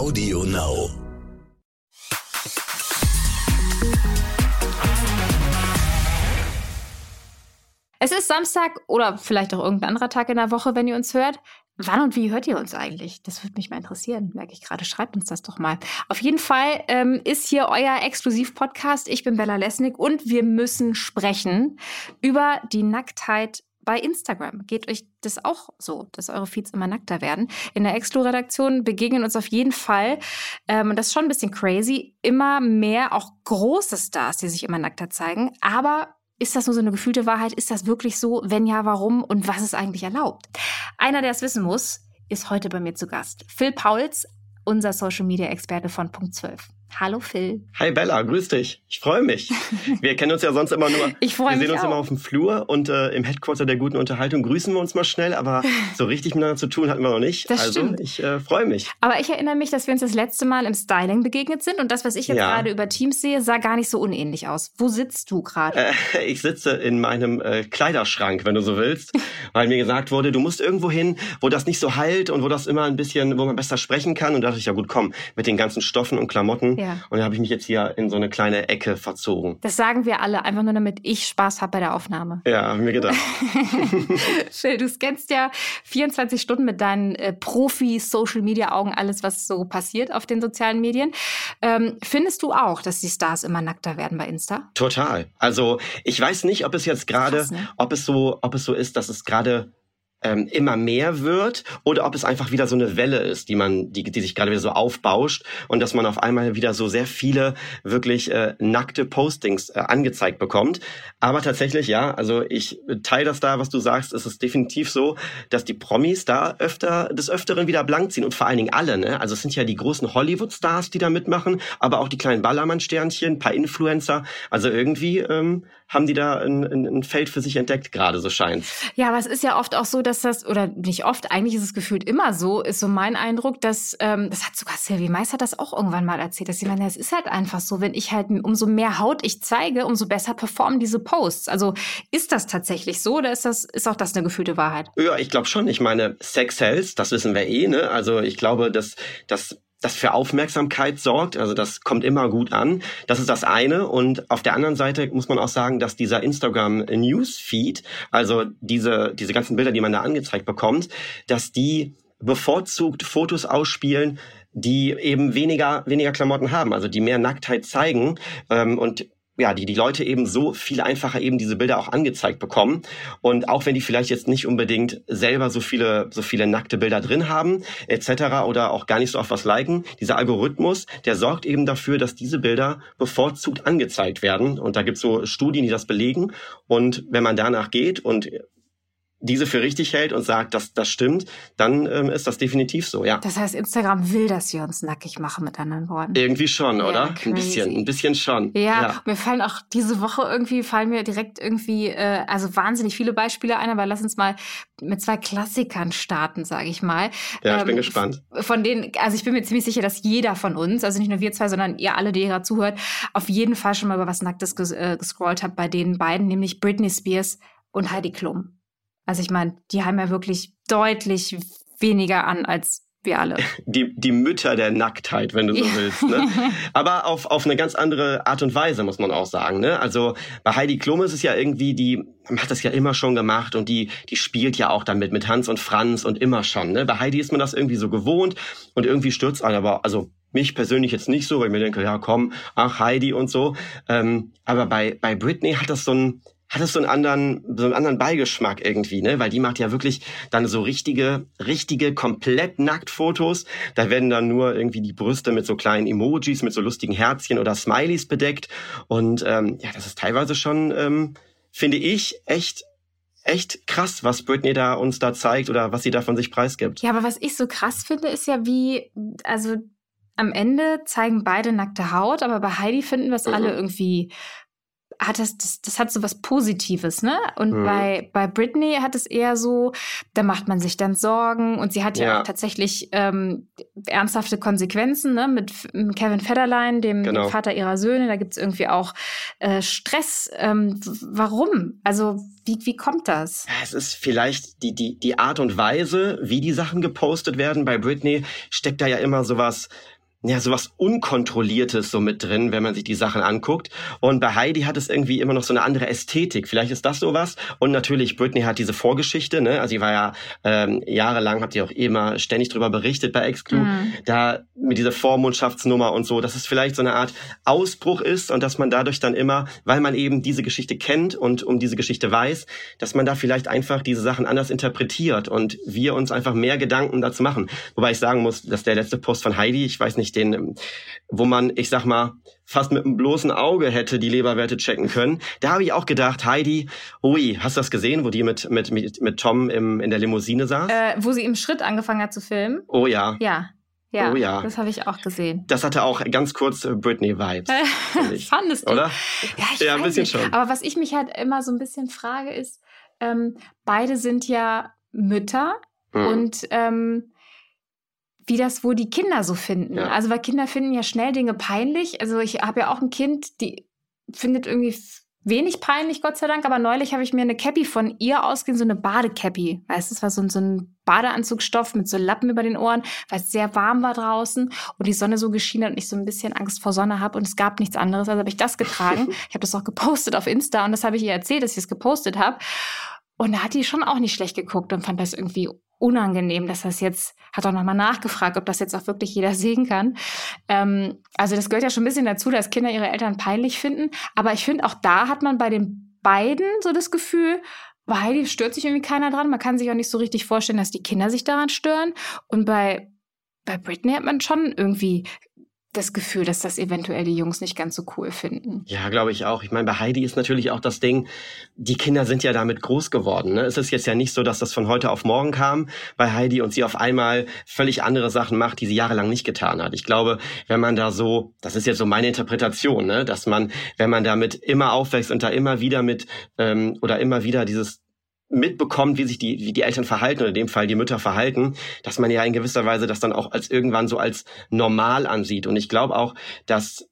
Audio Now. Es ist Samstag oder vielleicht auch irgendein anderer Tag in der Woche, wenn ihr uns hört. Wann und wie hört ihr uns eigentlich? Das würde mich mal interessieren, merke ich gerade. Schreibt uns das doch mal. Auf jeden Fall ähm, ist hier euer Exklusiv-Podcast. Ich bin Bella Lesnick und wir müssen sprechen über die Nacktheit bei Instagram. Geht euch das auch so, dass eure Feeds immer nackter werden? In der Exklu-Redaktion begegnen uns auf jeden Fall, ähm, und das ist schon ein bisschen crazy, immer mehr auch große Stars, die sich immer nackter zeigen. Aber ist das nur so eine gefühlte Wahrheit? Ist das wirklich so? Wenn ja, warum? Und was ist eigentlich erlaubt? Einer, der es wissen muss, ist heute bei mir zu Gast. Phil Pauls, unser Social Media Experte von Punkt 12. Hallo Phil. Hi Bella, grüß dich. Ich freue mich. Wir kennen uns ja sonst immer nur. Ich freue mich. Wir sehen uns auch. immer auf dem Flur und äh, im Headquarter der guten Unterhaltung grüßen wir uns mal schnell, aber so richtig miteinander zu tun hatten wir noch nicht. Das also stimmt. ich äh, freue mich. Aber ich erinnere mich, dass wir uns das letzte Mal im Styling begegnet sind und das, was ich jetzt Ja. gerade über Teams sehe, sah gar nicht so unähnlich aus. Wo sitzt du gerade? Äh, ich sitze in meinem äh, Kleiderschrank, wenn du so willst, weil mir gesagt wurde, du musst irgendwo hin, wo das nicht so halt und wo das immer ein bisschen, wo man besser sprechen kann. Und da dachte ich, ja gut, komm, mit den ganzen Stoffen und Klamotten. Ja. Und da habe ich mich jetzt hier in so eine kleine Ecke verzogen. Das sagen wir alle, einfach nur damit ich Spaß habe bei der Aufnahme. Ja, hab mir gedacht. Phil, du scannst ja 24 Stunden mit deinen äh, Profi-Social-Media-Augen alles, was so passiert auf den sozialen Medien. Ähm, findest du auch, dass die Stars immer nackter werden bei Insta? Total. Also ich weiß nicht, ob es jetzt gerade, ne? ob es so, ob es so ist, dass es gerade ähm, immer mehr wird oder ob es einfach wieder so eine Welle ist, die man, die, die sich gerade wieder so aufbauscht und dass man auf einmal wieder so sehr viele wirklich äh, nackte Postings äh, angezeigt bekommt. Aber tatsächlich, ja, also ich teile das da, was du sagst, es ist definitiv so, dass die Promis da öfter des Öfteren wieder blank ziehen und vor allen Dingen alle, ne? Also es sind ja die großen Hollywood-Stars, die da mitmachen, aber auch die kleinen Ballermann-Sternchen, paar Influencer. Also irgendwie ähm, haben die da ein, ein, ein Feld für sich entdeckt, gerade so scheint's. Ja, aber es ist ja oft auch so, dass das, oder nicht oft, eigentlich ist es gefühlt immer so, ist so mein Eindruck, dass, ähm, das hat sogar Sylvie Mais hat das auch irgendwann mal erzählt, dass sie meinte, es ist halt einfach so, wenn ich halt, umso mehr Haut ich zeige, umso besser performen diese Posts. Also ist das tatsächlich so oder ist das, ist auch das eine gefühlte Wahrheit? Ja, ich glaube schon. Ich meine, Sex sells, das wissen wir eh, ne? Also ich glaube, dass dass das für Aufmerksamkeit sorgt, also das kommt immer gut an. Das ist das eine. Und auf der anderen Seite muss man auch sagen, dass dieser Instagram Newsfeed, also diese, diese ganzen Bilder, die man da angezeigt bekommt, dass die bevorzugt Fotos ausspielen, die eben weniger, weniger Klamotten haben, also die mehr Nacktheit zeigen. Ähm, und ja, die die Leute eben so viel einfacher eben diese Bilder auch angezeigt bekommen. Und auch wenn die vielleicht jetzt nicht unbedingt selber so viele, so viele nackte Bilder drin haben, etc. oder auch gar nicht so oft was liken, dieser Algorithmus, der sorgt eben dafür, dass diese Bilder bevorzugt angezeigt werden. Und da gibt's so Studien, die das belegen. Und wenn man danach geht und diese für richtig hält und sagt, dass das stimmt, dann ähm, ist das definitiv so, ja. Das heißt, Instagram will, dass wir uns nackig machen, mit anderen Worten. Irgendwie schon, Ja, oder? crazy. Ein bisschen, ein bisschen schon. Ja, mir fallen auch diese Woche irgendwie, fallen mir direkt irgendwie, äh, also wahnsinnig viele Beispiele ein, aber lass uns mal mit zwei Klassikern starten, sage ich mal. Ja, ich bin Ähm, gespannt. Von denen, also ich bin mir ziemlich sicher, dass jeder von uns, also nicht nur wir zwei, sondern ihr alle, die gerade zuhört, auf jeden Fall schon mal über was Nacktes ges äh, gescrollt habt bei den beiden, nämlich Britney Spears und Heidi Klum. Also ich meine, die haben ja wirklich deutlich weniger an als wir alle. Die, die Mütter der Nacktheit, wenn du so Ja. willst. Ne? Aber auf, auf eine ganz andere Art und Weise, muss man auch sagen. Ne? Also bei Heidi Klum ist es ja irgendwie, die hat das ja immer schon gemacht und die, die spielt ja auch damit mit Hans und Franz und immer schon. Ne? Bei Heidi ist man das irgendwie so gewohnt und irgendwie stürzt einen aber, also mich persönlich jetzt nicht so, weil ich mir denke, ja komm, ach Heidi und so. Ähm, aber bei, bei Britney hat das so ein, hat es so einen anderen, so einen anderen Beigeschmack irgendwie, ne? Weil die macht ja wirklich dann so richtige, richtige, komplett Nacktfotos. Da werden dann nur irgendwie die Brüste mit so kleinen Emojis, mit so lustigen Herzchen oder Smileys bedeckt. Und ähm, ja, das ist teilweise schon, ähm, finde ich, echt, echt krass, was Britney da uns da zeigt oder was sie da von sich preisgibt. Ja, aber was ich so krass finde, ist ja wie, also am Ende zeigen beide nackte Haut, aber bei Heidi finden wir es Mhm. alle irgendwie hat das, das, das hat so was Positives, ne? Und mhm. bei, bei Britney hat es eher so, da macht man sich dann Sorgen und sie hat ja, ja auch tatsächlich ähm, ernsthafte Konsequenzen, ne? Mit Kevin Federline, dem, genau. dem Vater ihrer Söhne, da gibt es irgendwie auch äh, Stress. Ähm, warum? Also wie, wie kommt das? Es ist vielleicht die, die, die Art und Weise, wie die Sachen gepostet werden. Bei Britney steckt da ja immer sowas ja, sowas Unkontrolliertes so mit drin, wenn man sich die Sachen anguckt. Und bei Heidi hat es irgendwie immer noch so eine andere Ästhetik. Vielleicht ist das sowas. Und natürlich, Britney hat diese Vorgeschichte, ne? Also sie war ja ähm, jahrelang, habt ihr auch immer ständig drüber berichtet bei Exclu, mhm. da mit dieser Vormundschaftsnummer und so, dass es vielleicht so eine Art Ausbruch ist und dass man dadurch dann immer, weil man eben diese Geschichte kennt und um diese Geschichte weiß, dass man da vielleicht einfach diese Sachen anders interpretiert und wir uns einfach mehr Gedanken dazu machen. Wobei ich sagen muss, dass der letzte Post von Heidi, ich weiß nicht, nicht den, wo man, ich sag mal, fast mit einem bloßen Auge hätte die Leberwerte checken können. Da habe ich auch gedacht, Heidi, ui, hast du das gesehen, wo die mit, mit, mit, mit Tom im, in der Limousine saß? Äh, wo sie im Schritt angefangen hat zu filmen? Oh ja. Ja. Ja, oh ja, das habe ich auch gesehen. Das hatte auch ganz kurz äh, Britney-Vibes. Fandest du? Oder? Ja, ich ja ein bisschen nicht. schon. Aber was ich mich halt immer so ein bisschen frage, ist, ähm, beide sind ja Mütter hm. und ähm, wie das wohl die Kinder so finden. Ja. Also, weil Kinder finden ja schnell Dinge peinlich. Also, ich habe ja auch ein Kind, die findet irgendwie wenig peinlich, Gott sei Dank. Aber neulich habe ich mir eine Cappy von ihr ausgehen, so eine Badecappy. Weißt du, es war so, so ein Badeanzugstoff mit so Lappen über den Ohren, weil es sehr warm war draußen und die Sonne so geschienen hat und ich so ein bisschen Angst vor Sonne habe und es gab nichts anderes. Also habe ich das getragen. ich habe das auch gepostet auf Insta und das habe ich ihr erzählt, dass ich es gepostet habe. Und da hat die schon auch nicht schlecht geguckt und fand das irgendwie unangenehm, dass das jetzt, hat auch nochmal nachgefragt, ob das jetzt auch wirklich jeder sehen kann. Ähm, also das gehört ja schon ein bisschen dazu, dass Kinder ihre Eltern peinlich finden. Aber ich finde, auch da hat man bei den beiden so das Gefühl, bei Heidi stört sich irgendwie keiner dran. Man kann sich auch nicht so richtig vorstellen, dass die Kinder sich daran stören. Und bei, bei Britney hat man schon irgendwie das Gefühl, dass das eventuell die Jungs nicht ganz so cool finden. Ja, glaube ich auch. Ich meine, bei Heidi ist natürlich auch das Ding, die Kinder sind ja damit groß geworden. Ne? Es ist jetzt ja nicht so, dass das von heute auf morgen kam bei Heidi und sie auf einmal völlig andere Sachen macht, die sie jahrelang nicht getan hat. Ich glaube, wenn man da so, das ist jetzt so meine Interpretation, ne? dass man, wenn man damit immer aufwächst und da immer wieder mit ähm, oder immer wieder dieses mitbekommt, wie sich die, wie die Eltern verhalten oder in dem Fall die Mütter verhalten, dass man ja in gewisser Weise das dann auch als irgendwann so als normal ansieht. Und ich glaube auch, dass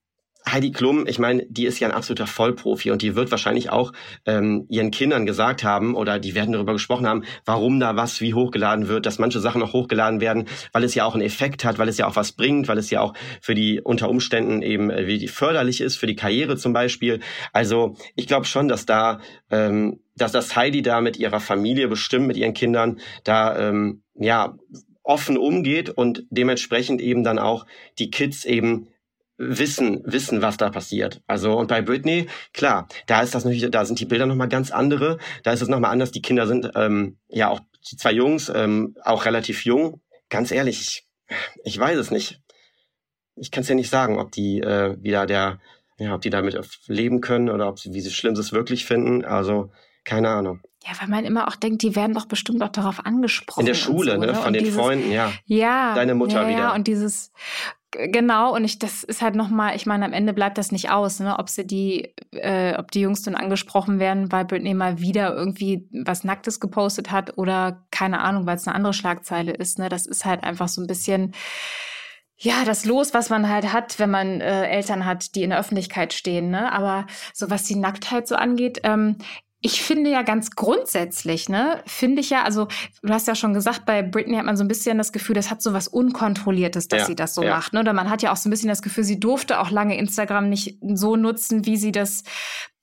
Heidi Klum, ich meine, die ist ja ein absoluter Vollprofi und die wird wahrscheinlich auch ähm, ihren Kindern gesagt haben oder die werden darüber gesprochen haben, warum da was wie hochgeladen wird, dass manche Sachen auch hochgeladen werden, weil es ja auch einen Effekt hat, weil es ja auch was bringt, weil es ja auch für die unter Umständen eben äh, wie die förderlich ist, für die Karriere zum Beispiel. Also ich glaube schon, dass da ähm, dass das Heidi da mit ihrer Familie bestimmt, mit ihren Kindern, da ähm, ja offen umgeht und dementsprechend eben dann auch die Kids eben wissen, wissen, was da passiert. Also und bei Britney, klar, da ist das natürlich, da sind die Bilder nochmal ganz andere. Da ist es nochmal anders. Die Kinder sind ähm, ja auch die zwei Jungs, ähm, auch relativ jung. Ganz ehrlich, ich, ich weiß es nicht. Ich kann es ja nicht sagen, ob die äh, wieder der, ja, ob die damit leben können oder ob sie, wie sie schlimm es wirklich finden. Also keine Ahnung. Ja, weil man immer auch denkt, die werden doch bestimmt auch darauf angesprochen. In der Schule, so, ne? Von den dieses, Freunden, ja. Ja. Deine Mutter ja, wieder. Ja, und dieses, genau, und ich, das ist halt nochmal, ich meine, am Ende bleibt das nicht aus, ne? Ob sie die, äh, ob die Jungs dann angesprochen werden, weil Britney mal wieder irgendwie was Nacktes gepostet hat oder keine Ahnung, weil es eine andere Schlagzeile ist, ne? Das ist halt einfach so ein bisschen, ja, das Los, was man halt hat, wenn man äh, Eltern hat, die in der Öffentlichkeit stehen. Ne? Aber so was die Nacktheit so angeht, ähm, ich finde ja ganz grundsätzlich, ne, finde ich ja, also du hast ja schon gesagt, bei Britney hat man so ein bisschen das Gefühl, das hat so was Unkontrolliertes, dass ja, sie das so ja. macht. Ne? Oder man hat ja auch so ein bisschen das Gefühl, sie durfte auch lange Instagram nicht so nutzen, wie sie das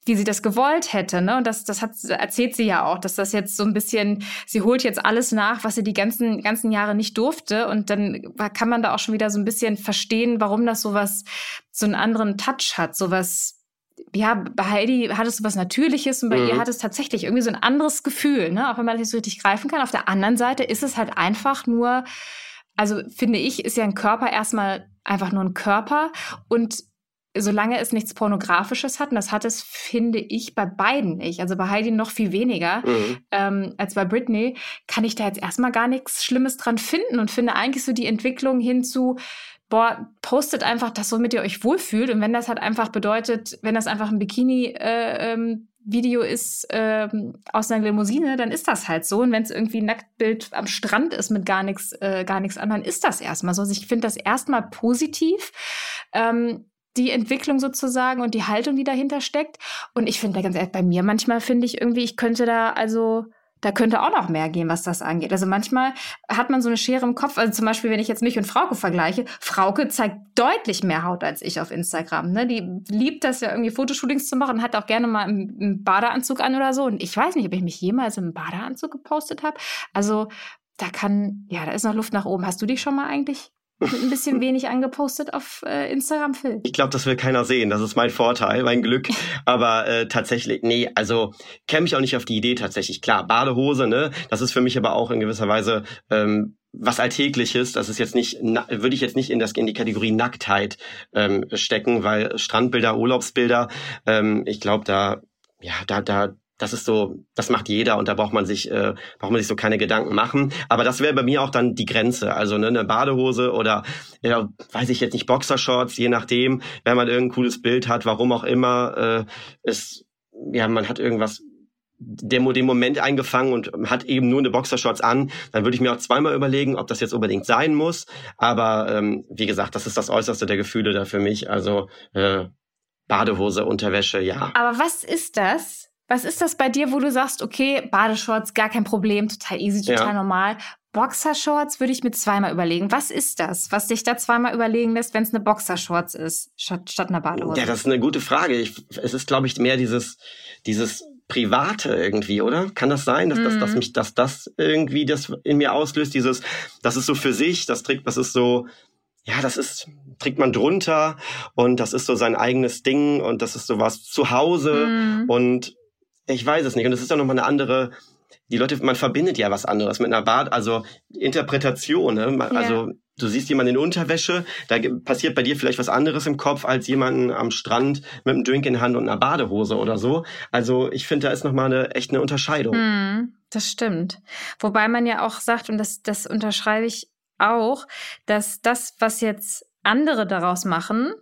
wie sie das gewollt hätte, ne? Und das, das hat, erzählt sie ja auch, dass das jetzt so ein bisschen, sie holt jetzt alles nach, was sie die ganzen, ganzen Jahre nicht durfte. Und dann kann man da auch schon wieder so ein bisschen verstehen, warum das sowas, so einen anderen Touch hat, sowas, ja, bei Heidi hat es so was Natürliches und bei mhm. ihr hat es tatsächlich irgendwie so ein anderes Gefühl, ne? auch wenn man das nicht so richtig greifen kann. Auf der anderen Seite ist es halt einfach nur, also finde ich, ist ja ein Körper erstmal einfach nur ein Körper und solange es nichts Pornografisches hat, und das hat es, finde ich, bei beiden nicht, also bei Heidi noch viel weniger mhm. ähm, als bei Britney, kann ich da jetzt erstmal gar nichts Schlimmes dran finden und finde eigentlich so die Entwicklung hin zu, boah, postet einfach das, womit ihr euch wohlfühlt. Und wenn das halt einfach bedeutet, wenn das einfach ein Bikini äh, ähm, ist ähm, aus einer Limousine, dann ist das halt so. Und wenn es irgendwie ein Nacktbild am Strand ist mit gar nichts, äh, gar nichts anderem, ist das erstmal so. Also ich finde das erstmal positiv. Ähm, die Entwicklung sozusagen und die Haltung, die dahinter steckt. Und ich finde, ganz ehrlich, bei mir manchmal finde ich irgendwie, ich könnte da also da könnte auch noch mehr gehen, was das angeht. Also manchmal hat man so eine Schere im Kopf. Also zum Beispiel, wenn ich jetzt mich und Frauke vergleiche, Frauke zeigt deutlich mehr Haut als ich auf Instagram. Ne? Die liebt das ja irgendwie Fotoshootings zu machen, hat auch gerne mal einen Badeanzug an oder so. Und ich weiß nicht, ob ich mich jemals im Badeanzug gepostet habe. Also da kann, ja, da ist noch Luft nach oben. Hast du dich schon mal eigentlich ein bisschen wenig angepostet auf äh, Instagram, Phil. Ich glaube, das will keiner sehen. Das ist mein Vorteil, mein Glück. Aber äh, tatsächlich, nee, also käme ich auch nicht auf die Idee tatsächlich. Klar, Badehose, ne? Das ist für mich aber auch in gewisser Weise ähm, was Alltägliches. Das ist jetzt nicht, würde ich jetzt nicht in, das, in die Kategorie Nacktheit ähm, stecken, weil Strandbilder, Urlaubsbilder, ähm, ich glaube, da, ja, da, da, das ist so, das macht jeder und da braucht man sich, äh, braucht man sich so keine Gedanken machen. Aber das wäre bei mir auch dann die Grenze. Also ne, eine Badehose oder ja, weiß ich jetzt nicht, Boxershorts, je nachdem, wenn man irgendein cooles Bild hat, warum auch immer, äh, ist, ja, man hat irgendwas der den Moment eingefangen und hat eben nur eine Boxershorts an, dann würde ich mir auch zweimal überlegen, ob das jetzt unbedingt sein muss. Aber ähm, wie gesagt, das ist das Äußerste der Gefühle da für mich. Also äh, Badehose, Unterwäsche, ja. Aber was ist das? Was ist das bei dir, wo du sagst, okay, Badeshorts, gar kein Problem, total easy, total ja. normal. Boxershorts würde ich mir zweimal überlegen. Was ist das, was dich da zweimal überlegen lässt, wenn es eine Boxershorts ist, statt, statt einer Badehose? Ja, das ist eine gute Frage. Ich, es ist, glaube ich, mehr dieses, dieses Private irgendwie, oder? Kann das sein, dass, mhm. dass, dass mhm. mich, dass das irgendwie das in mir auslöst, dieses, das ist so für sich, das trägt, das ist so, ja, das ist, trägt man drunter und das ist so sein eigenes Ding und das ist so was zu Hause mhm. und ich weiß es nicht. Und es ist ja nochmal eine andere, die Leute, man verbindet ja was anderes mit einer Bad, also Interpretation. Ne? Also ja. du siehst jemanden in Unterwäsche, da passiert bei dir vielleicht was anderes im Kopf als jemanden am Strand mit einem Drink in Hand und einer Badehose oder so. Also ich finde, da ist nochmal eine echt eine Unterscheidung. Hm, das stimmt. Wobei man ja auch sagt, und das, das unterschreibe ich auch, dass das, was jetzt andere daraus machen,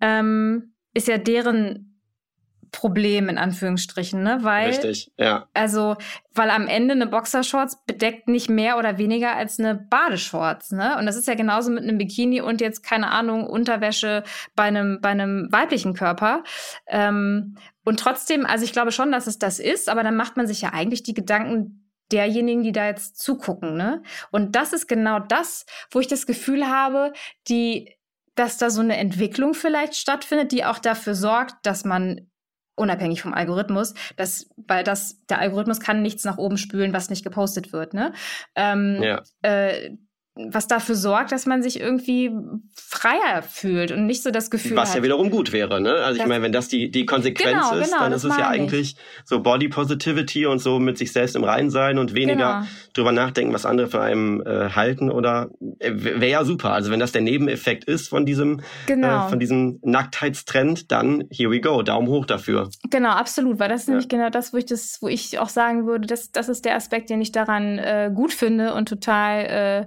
ähm, ist ja deren Problem in Anführungsstrichen, ne? Weil, Richtig, ja. Also, weil am Ende eine Boxershorts bedeckt nicht mehr oder weniger als eine Badeshorts, ne? Und das ist ja genauso mit einem Bikini und jetzt, keine Ahnung, Unterwäsche bei einem, bei einem weiblichen Körper. Ähm, und trotzdem, also ich glaube schon, dass es das ist, aber dann macht man sich ja eigentlich die Gedanken derjenigen, die da jetzt zugucken, ne? Und das ist genau das, wo ich das Gefühl habe, die dass da so eine Entwicklung vielleicht stattfindet, die auch dafür sorgt, dass man unabhängig vom Algorithmus, dass, weil das, der Algorithmus kann nichts nach oben spülen, was nicht gepostet wird, ne? Ähm, ja. äh, was dafür sorgt, dass man sich irgendwie freier fühlt und nicht so das Gefühl was hat. ja wiederum gut wäre, ne? Also ich meine, wenn das die, die Konsequenz genau, ist, genau, dann ist es ja eigentlich so Body Positivity und so mit sich selbst im Reinen sein und weniger genau. drüber nachdenken, was andere von einem äh, halten oder äh, wäre ja super. Also wenn das der Nebeneffekt ist von diesem, äh, genau. von diesem Nacktheitstrend, dann here we go, Daumen hoch dafür. Genau, absolut, weil das ist ja. nämlich genau das, wo ich das, wo ich auch sagen würde, das, das ist der Aspekt, den ich daran äh, gut finde und total äh,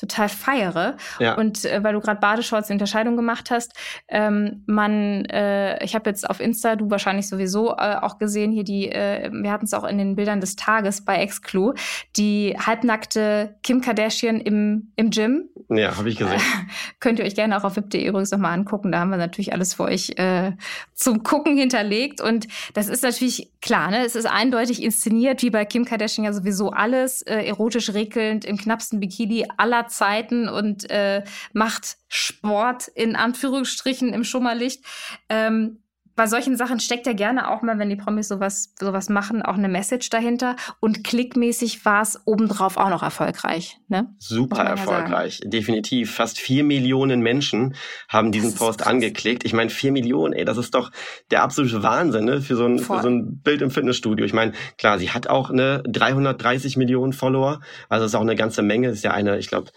total feiere. Ja. Und äh, weil du gerade Badeshorts die Unterscheidung gemacht hast, ähm, man, äh, ich habe jetzt auf Insta, du wahrscheinlich sowieso äh, auch gesehen, hier die, äh, wir hatten es auch in den Bildern des Tages bei Exclu, die halbnackte Kim Kardashian im, im Gym. Ja, habe ich gesehen. könnt ihr euch gerne auch auf wip.de übrigens nochmal angucken. Da haben wir natürlich alles für euch äh, zum Gucken hinterlegt. Und das ist natürlich klar, ne? Es ist eindeutig inszeniert, wie bei Kim Kardashian ja sowieso alles, äh, erotisch regelnd, im knappsten Bikini aller Zeiten und äh, macht Sport in Anführungsstrichen im Schummerlicht. Ähm, bei solchen Sachen steckt ja gerne auch mal, wenn die Promis sowas, sowas machen, auch eine Message dahinter. Und klickmäßig war es obendrauf auch noch erfolgreich. Ne? Super erfolgreich, definitiv. Fast vier Millionen Menschen haben diesen Post angeklickt. Ich meine, vier Millionen, ey, das ist doch der absolute Wahnsinn ne? für, so ein, für so ein Bild im Fitnessstudio. Ich meine, klar, sie hat auch eine 330 Millionen Follower, also ist auch eine ganze Menge. ist ja eine, ich glaube,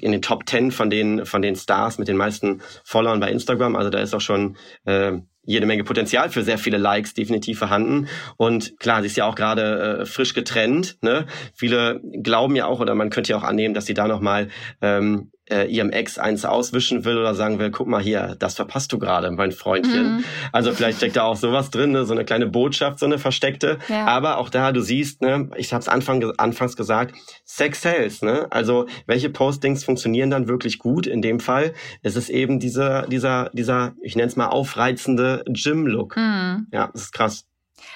in den Top 10 von den, von den Stars mit den meisten Followern bei Instagram. Also da ist auch schon äh, jede Menge Potenzial für sehr viele Likes definitiv vorhanden. Und klar, sie ist ja auch gerade äh, frisch getrennt. Ne? Viele glauben ja auch, oder man könnte ja auch annehmen, dass sie da nochmal ähm, äh, ihrem Ex eins auswischen will oder sagen will, guck mal hier, das verpasst du gerade, mein Freundchen. Mhm. Also vielleicht steckt da auch sowas drin, ne? so eine kleine Botschaft, so eine versteckte. Ja. Aber auch da, du siehst, ne, ich habe es Anfang, anfangs gesagt, Sex sells. Ne? Also welche Postings funktionieren dann wirklich gut? In dem Fall ist es eben dieser, dieser, dieser, ich nenne es mal aufreizende Gym-Look. Mhm. Ja, das ist krass.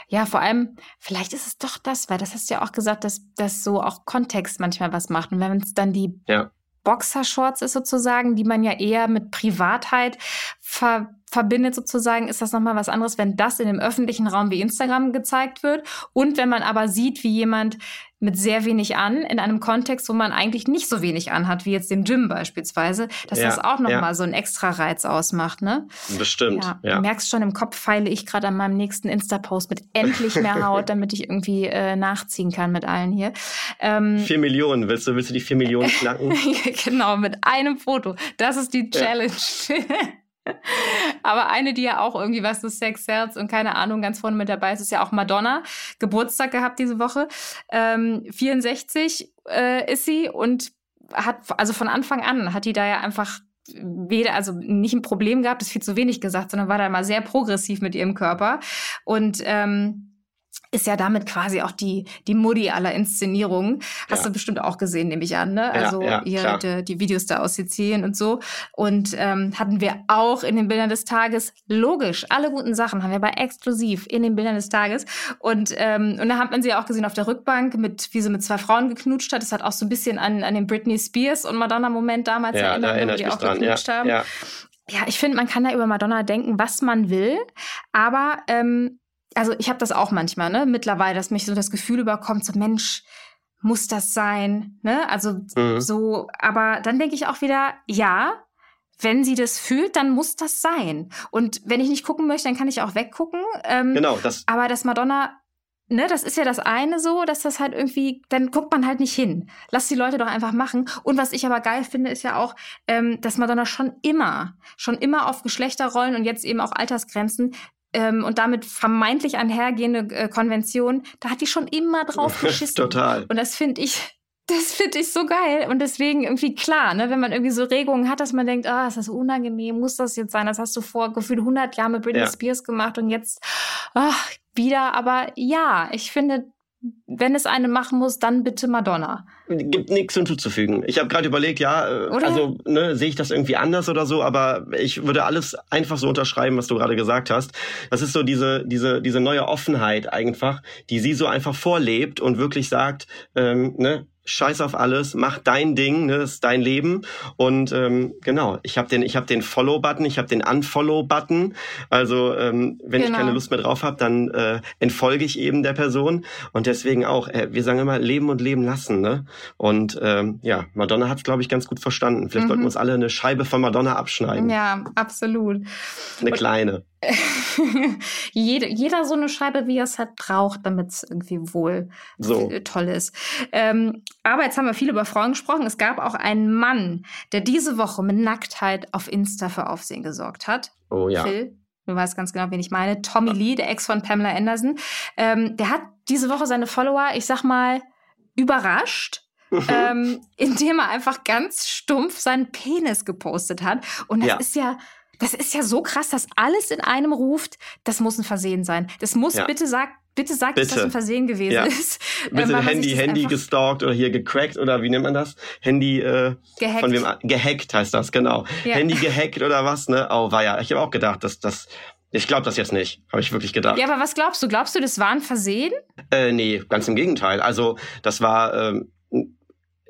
Ja, vor allem, vielleicht ist es doch das, weil das hast du ja auch gesagt, dass, dass so auch Kontext manchmal was macht. Und wenn es dann die ja. Boxershorts ist sozusagen, die man ja eher mit Privatheit ver verbindet sozusagen, ist das nochmal was anderes, wenn das in dem öffentlichen Raum wie Instagram gezeigt wird und wenn man aber sieht, wie jemand mit sehr wenig an, in einem Kontext, wo man eigentlich nicht so wenig anhat, wie jetzt dem Gym beispielsweise, dass ja, das auch nochmal ja. so einen extra Reiz ausmacht, ne? Bestimmt. Ja, ja. Du merkst schon, im Kopf feile ich gerade an meinem nächsten Insta-Post mit endlich mehr Haut, damit ich irgendwie äh, nachziehen kann mit allen hier. Ähm, vier Millionen, willst du, willst du die vier Millionen knacken? genau, mit einem Foto. Das ist die Challenge. Aber eine, die ja auch irgendwie was zu Sex, Herz und keine Ahnung ganz vorne mit dabei ist, ist ja auch Madonna. Geburtstag gehabt diese Woche. Ähm, 64 äh, ist sie und hat, also von Anfang an hat die da ja einfach weder, also nicht ein Problem gehabt, ist viel zu wenig gesagt, sondern war da mal sehr progressiv mit ihrem Körper. Und ähm, ist ja damit quasi auch die, die Mutti aller Inszenierungen. Hast ja. du bestimmt auch gesehen, nehme ich an, ne? Also ja, ihr, die, die, Videos da aus Sizilien und so. Und ähm, hatten wir auch in den Bildern des Tages, logisch, alle guten Sachen haben wir bei exklusiv in den Bildern des Tages. Und, ähm, und da hat man sie auch gesehen auf der Rückbank, mit, wie sie mit zwei Frauen geknutscht hat. Das hat auch so ein bisschen an, an den Britney Spears und Madonna-Moment damals ja, erinnert, da wo die auch dran. geknutscht haben. Ja. Ja, ich finde, man kann da über Madonna denken, was man will, aber ähm, also ich habe das auch manchmal, ne, mittlerweile, dass mich so das Gefühl überkommt, so Mensch, muss das sein, ne? Also mhm. so, aber dann denke ich auch wieder, ja, wenn sie das fühlt, dann muss das sein. Und wenn ich nicht gucken möchte, dann kann ich auch weggucken. Ähm, genau, das. Aber das Madonna, ne, das ist ja das eine so, dass das halt irgendwie, dann guckt man halt nicht hin. Lass die Leute doch einfach machen. Und was ich aber geil finde, ist ja auch, ähm, dass Madonna schon immer, schon immer auf Geschlechterrollen und jetzt eben auch Altersgrenzen ähm, und damit vermeintlich einhergehende äh, Konvention, da hat die schon immer drauf geschissen. Total. Und das finde ich, das finde ich so geil. Und deswegen irgendwie klar, ne, wenn man irgendwie so Regungen hat, dass man denkt, ah, ist das unangenehm, muss das jetzt sein? Das hast du vor gefühlt 100 Jahren mit Britney ja. Spears gemacht und jetzt ach, wieder. Aber ja, ich finde, wenn es eine machen muss, dann bitte Madonna. Gibt nichts hinzuzufügen. Ich habe gerade überlegt, ja, äh, oder? also ne, sehe ich das irgendwie anders oder so, aber ich würde alles einfach so unterschreiben, was du gerade gesagt hast. Das ist so diese diese diese neue Offenheit einfach, die sie so einfach vorlebt und wirklich sagt, ähm, ne, scheiß auf alles, mach dein Ding, ne, das ist dein Leben. Und ähm, genau, ich habe den, ich habe den Follow-Button, ich habe den Unfollow-Button. Also ähm, wenn genau. ich keine Lust mehr drauf habe, dann äh, entfolge ich eben der Person. Und deswegen auch, äh, wir sagen immer, leben und leben lassen. Ne? Und ähm, ja, Madonna hat es, glaube ich, ganz gut verstanden. Vielleicht mhm. sollten wir uns alle eine Scheibe von Madonna abschneiden. Ja, absolut. Eine und kleine. Jede, jeder so eine Scheibe, wie er es halt braucht, damit es irgendwie wohl so. toll ist. Ähm, aber jetzt haben wir viel über Frauen gesprochen. Es gab auch einen Mann, der diese Woche mit Nacktheit auf Insta für Aufsehen gesorgt hat. Oh ja. Phil, du weißt ganz genau, wen ich meine. Tommy Lee, der Ex von Pamela Anderson. Ähm, der hat diese Woche seine Follower, ich sag mal, überrascht. ähm, indem er einfach ganz stumpf seinen Penis gepostet hat. Und das ja. ist ja das ist ja so krass, dass alles in einem ruft, das muss ein Versehen sein. Das muss ja. bitte sagt, bitte sagt, dass das ein Versehen gewesen ja. ist. Bitte Handy, Handy gestalkt oder hier gecrackt oder wie nennt man das? Handy äh, gehackt. von wem gehackt heißt das, genau. Ja. Handy gehackt oder was, ne? Oh, war ja. Ich habe auch gedacht, dass das ich glaube das jetzt nicht, habe ich wirklich gedacht. Ja, aber was glaubst du? Glaubst du, das war ein Versehen? Äh, nee, ganz im Gegenteil. Also das war ähm,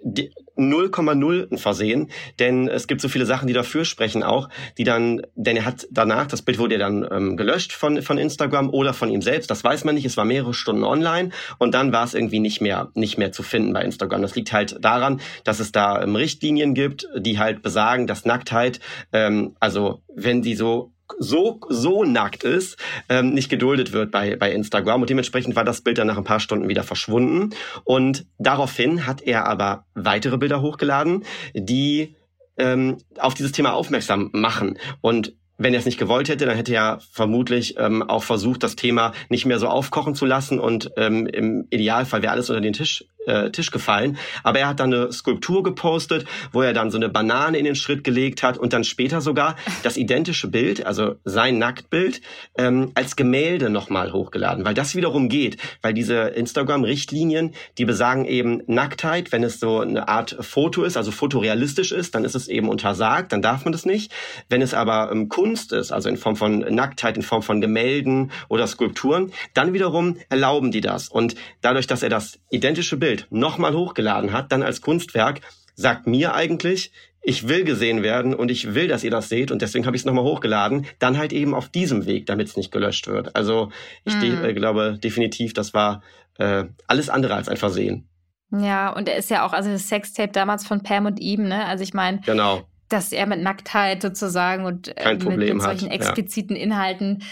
0,0 ein Versehen, denn es gibt so viele Sachen, die dafür sprechen auch, die dann, denn er hat danach, das Bild wurde ja dann ähm, gelöscht von, von Instagram oder von ihm selbst, das weiß man nicht, es war mehrere Stunden online und dann war es irgendwie nicht mehr, nicht mehr zu finden bei Instagram. Das liegt halt daran, dass es da ähm, Richtlinien gibt, die halt besagen, dass Nacktheit, ähm, also wenn sie so so, so nackt ist, ähm, nicht geduldet wird bei, bei Instagram. Und dementsprechend war das Bild dann nach ein paar Stunden wieder verschwunden. Und daraufhin hat er aber weitere Bilder hochgeladen, die ähm, auf dieses Thema aufmerksam machen. Und wenn er es nicht gewollt hätte, dann hätte er vermutlich ähm, auch versucht, das Thema nicht mehr so aufkochen zu lassen und ähm, im Idealfall wäre alles unter den Tisch äh, Tisch gefallen. Aber er hat dann eine Skulptur gepostet, wo er dann so eine Banane in den Schritt gelegt hat und dann später sogar das identische Bild, also sein Nacktbild, ähm, als Gemälde nochmal hochgeladen, weil das wiederum geht, weil diese Instagram-Richtlinien, die besagen eben Nacktheit, wenn es so eine Art Foto ist, also fotorealistisch ist, dann ist es eben untersagt, dann darf man das nicht. Wenn es aber ähm, ist, also in Form von Nacktheit, in Form von Gemälden oder Skulpturen, dann wiederum erlauben die das. Und dadurch, dass er das identische Bild nochmal hochgeladen hat, dann als Kunstwerk, sagt mir eigentlich, ich will gesehen werden und ich will, dass ihr das seht und deswegen habe ich es nochmal hochgeladen, dann halt eben auf diesem Weg, damit es nicht gelöscht wird. Also ich mhm. de äh, glaube definitiv, das war äh, alles andere als ein Versehen. Ja, und er ist ja auch, also das Sextape damals von Pam und ihm, ne? Also ich meine, genau. Dass er mit Nacktheit sozusagen und äh, mit, mit, solchen hat. expliziten ja. Inhalten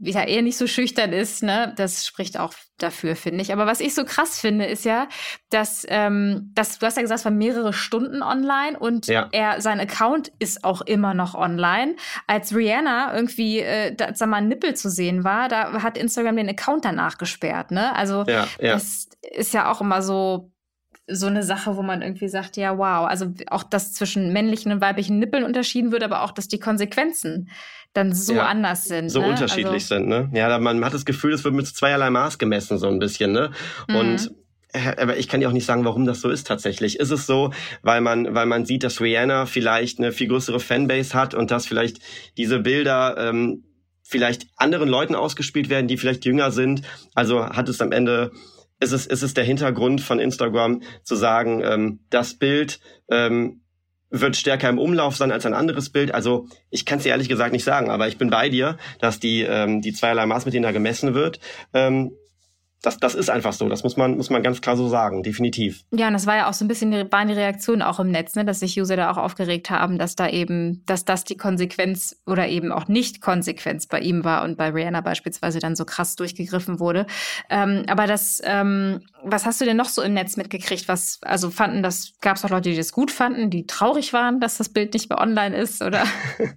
ja eher nicht so schüchtern ist, ne, das spricht auch dafür, finde ich. Aber was ich so krass finde, ist ja, dass, ähm, dass du hast ja gesagt, es waren mehrere Stunden online und ja. er sein Account ist auch immer noch online. Als Rihanna irgendwie, äh, da, sag mal, ein Nippel zu sehen war, da hat Instagram den Account danach gesperrt, ne? Also ja, ja. das ist ja auch immer so so eine Sache, wo man irgendwie sagt, ja, wow, also auch das zwischen männlichen und weiblichen Nippeln unterschieden wird, aber auch, dass die Konsequenzen dann so ja, anders sind. So ne? unterschiedlich also, sind, ne? Ja, man hat das Gefühl, es wird mit zweierlei Maß gemessen, so ein bisschen, ne? Und mhm. aber ich kann dir auch nicht sagen, warum das so ist tatsächlich. Ist es so, weil man, weil man sieht, dass Rihanna vielleicht eine viel größere Fanbase hat und dass vielleicht diese Bilder ähm, vielleicht anderen Leuten ausgespielt werden, die vielleicht jünger sind. Also hat es am Ende ist es, ist es der Hintergrund von Instagram zu sagen, ähm, das Bild ähm, wird stärker im Umlauf sein als ein anderes Bild. Also ich kann es dir ehrlich gesagt nicht sagen, aber ich bin bei dir, dass die, ähm, die zweierlei Maß, mit denen da gemessen wird, ähm, das, das ist einfach so. Das muss man, muss man ganz klar so sagen, definitiv. Ja, und das war ja auch so ein bisschen, waren die Reaktionen auch im Netz, ne, dass sich User da auch aufgeregt haben, dass da eben, dass das die Konsequenz oder eben auch nicht Konsequenz bei ihm war und bei Rihanna beispielsweise dann so krass durchgegriffen wurde. Ähm, aber das, ähm, was hast du denn noch so im Netz mitgekriegt? Was, also fanden das, gab es auch Leute, die das gut fanden, die traurig waren, dass das Bild nicht mehr online ist, oder?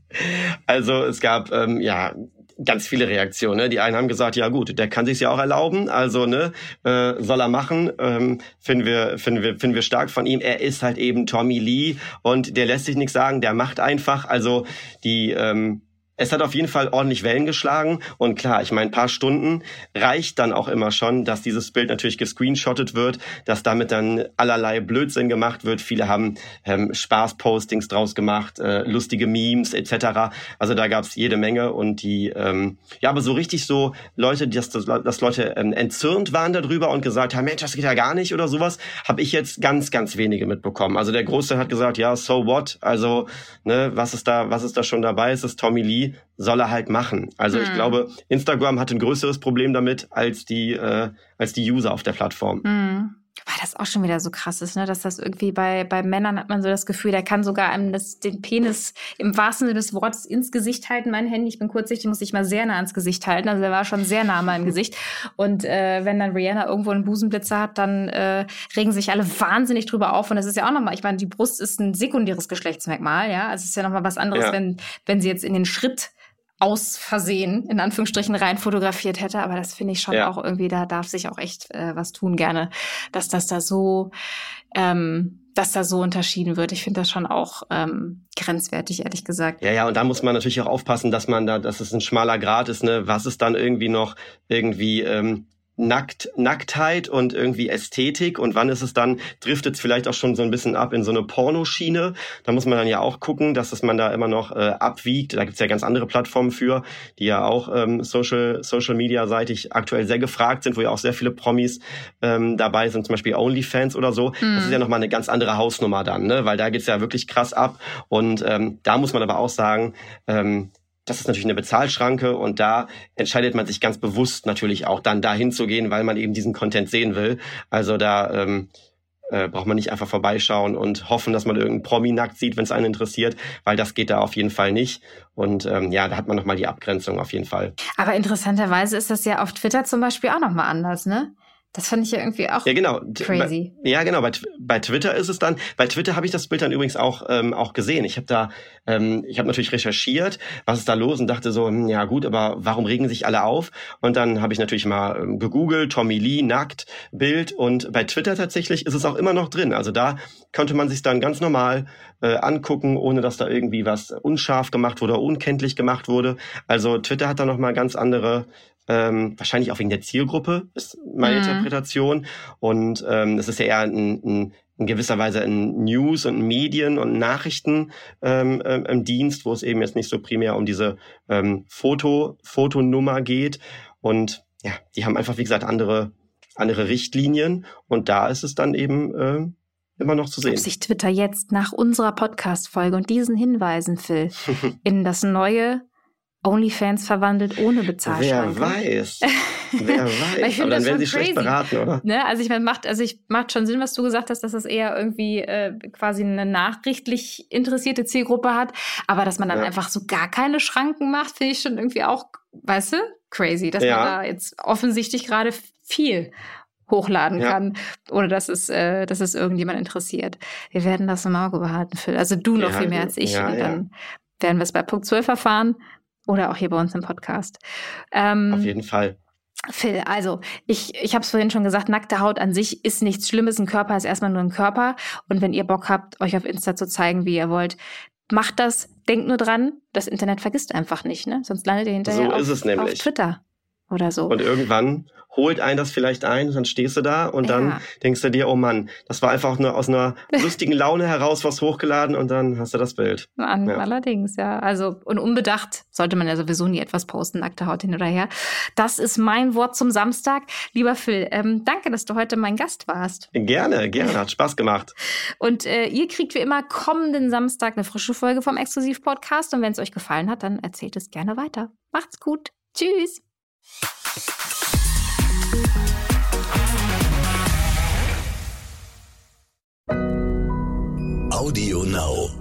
also es gab, ähm, ja, ganz viele Reaktionen. Ne? Die einen haben gesagt, ja gut, der kann sich ja auch erlauben, also ne, äh, soll er machen. Ähm, finden wir, finden wir, finden wir stark von ihm. Er ist halt eben Tommy Lee und der lässt sich nichts sagen, der macht einfach. Also die ähm, es hat auf jeden Fall ordentlich Wellen geschlagen. Und klar, ich meine, ein paar Stunden reicht dann auch immer schon, dass dieses Bild natürlich gescreenshottet wird, dass damit dann allerlei Blödsinn gemacht wird. Viele haben ähm, Spaßpostings draus gemacht, äh, lustige Memes etc. Also da gab's jede Menge und die, ähm, ja, aber so richtig so Leute, dass, dass Leute ähm, entzürnt waren darüber und gesagt haben, Mensch, das geht ja gar nicht oder sowas, habe ich jetzt ganz, ganz wenige mitbekommen. Also der Große hat gesagt, ja, so what? Also, ne, was ist da, was ist da schon dabei? Es ist Tommy Lee soll er halt machen. Also hm. ich glaube, Instagram hat ein größeres Problem damit als die, äh, als die User auf der Plattform. Hm. Weil das auch schon wieder so krass ist, ne? dass das irgendwie bei, bei Männern hat man so das Gefühl, der kann sogar einem das, den Penis im wahrsten Sinne des Wortes ins Gesicht halten. Mein Handy, ich bin kurzsichtig, muss ich mal sehr nah ans Gesicht halten. Also der war schon sehr nah an meinem Gesicht. Und äh, wenn dann Rihanna irgendwo einen Busenblitzer hat, dann äh, regen sich alle wahnsinnig drüber auf. Und das ist ja auch nochmal, ich meine, die Brust ist ein sekundäres Geschlechtsmerkmal, ja. Also es ist ja nochmal was anderes, ja. wenn, wenn sie jetzt in den Schritt aus Versehen in Anführungsstrichen rein fotografiert hätte. Aber das finde ich schon ja. auch irgendwie, da darf sich auch echt äh, was tun gerne, dass das da so, ähm, dass da so unterschieden wird. Ich finde das schon auch ähm, grenzwertig, ehrlich gesagt. Ja, ja, und da muss man natürlich auch aufpassen, dass man da, dass es ein schmaler Grad ist, ne? Was ist dann irgendwie noch irgendwie ähm, Nackt, Nacktheit und irgendwie Ästhetik und wann ist es dann, driftet es vielleicht auch schon so ein bisschen ab in so eine Pornoschiene. Da muss man dann ja auch gucken, dass es man da immer noch äh, abwiegt. Da gibt's ja ganz andere Plattformen für, die ja auch ähm, Social, Social Media seitig aktuell sehr gefragt sind, wo ja auch sehr viele Promis ähm, dabei sind, zum Beispiel OnlyFans oder so. Mhm. Das ist ja nochmal eine ganz andere Hausnummer dann, ne? weil da geht's ja wirklich krass ab. Und ähm, da muss man aber auch sagen, ähm, das ist natürlich eine Bezahlschranke und da entscheidet man sich ganz bewusst natürlich auch dann dahin zu gehen, weil man eben diesen Content sehen will. Also da ähm, äh, braucht man nicht einfach vorbeischauen und hoffen, dass man irgendeinen Promi nackt sieht, wenn es einen interessiert, weil das geht da auf jeden Fall nicht. Und ähm, ja, da hat man nochmal die Abgrenzung auf jeden Fall. Aber interessanterweise ist das ja auf Twitter zum Beispiel auch nochmal anders, ne? Das fand ich ja irgendwie auch ja, genau. crazy. Bei, ja, genau. Bei, bei Twitter ist es dann. Bei Twitter habe ich das Bild dann übrigens auch ähm, auch gesehen. Ich habe da, ähm, ich habe natürlich recherchiert, was ist da los und dachte so, hm, ja gut, aber warum regen sich alle auf? Und dann habe ich natürlich mal ähm, gegoogelt, Tommy Lee nackt Bild und bei Twitter tatsächlich ist es auch immer noch drin. Also da konnte man sich dann ganz normal äh, angucken, ohne dass da irgendwie was unscharf gemacht wurde oder unkenntlich gemacht wurde. Also Twitter hat da noch mal ganz andere ähm, wahrscheinlich auch wegen der Zielgruppe, ist meine mhm. Interpretation. Und ähm, es ist ja eher ein, ein, in gewisser Weise ein News- und Medien- und Nachrichtendienst, ähm, ähm, Dienst, wo es eben jetzt nicht so primär um diese ähm, Foto, Fotonummer geht. Und ja, die haben einfach, wie gesagt, andere, andere Richtlinien. Und da ist es dann eben äh, immer noch zu sehen. Ob sich Twitter jetzt nach unserer Podcast-Folge und diesen Hinweisen, Phil, in das neue OnlyFans verwandelt ohne Bezahlschranke. Wer weiß. Wer weiß. Aber dann werden sie crazy. schlecht beraten, oder? Ne? Also ich meine, macht, also ich macht schon Sinn, was du gesagt hast, dass das eher irgendwie äh, quasi eine nachrichtlich interessierte Zielgruppe hat. Aber dass man dann ja. einfach so gar keine Schranken macht, finde ich schon irgendwie auch, weißt du, crazy, dass ja. man da jetzt offensichtlich gerade viel hochladen ja. kann, ohne dass es, äh, dass es irgendjemand interessiert. Wir werden das im Auge behalten, Phil. Also du noch viel mehr als ich. dann werden wir es bei Punkt 12 erfahren oder auch hier bei uns im Podcast. Ähm, Auf jeden Fall. Phil, also ich, ich habe es vorhin schon gesagt, nackte Haut an sich ist nichts Schlimmes. Ein Körper ist erstmal nur ein Körper. Und wenn ihr Bock habt, euch auf Insta zu zeigen, wie ihr wollt, macht das. Denkt nur dran, das Internet vergisst einfach nicht, ne? Sonst landet ihr hinterher so auf, auf Twitter oder so. Und irgendwann holt einen das vielleicht ein, dann stehst du da und dann denkst du dir, oh Mann, das war einfach nur aus einer lustigen Laune heraus was hochgeladen und dann hast du das Bild. An, ja. Allerdings, ja. Also, und unbedacht sollte man ja sowieso nie etwas posten, nackte Haut hin oder her. Das ist mein Wort zum Samstag. Lieber Phil, ähm, danke, dass du heute mein Gast warst. Gerne, gerne, hat Spaß gemacht. und äh, ihr kriegt wie immer kommenden Samstag eine frische Folge vom Exklusiv-Podcast und wenn es euch gefallen hat, dann erzählt es gerne weiter. Macht's gut. Tschüss. Audio Now.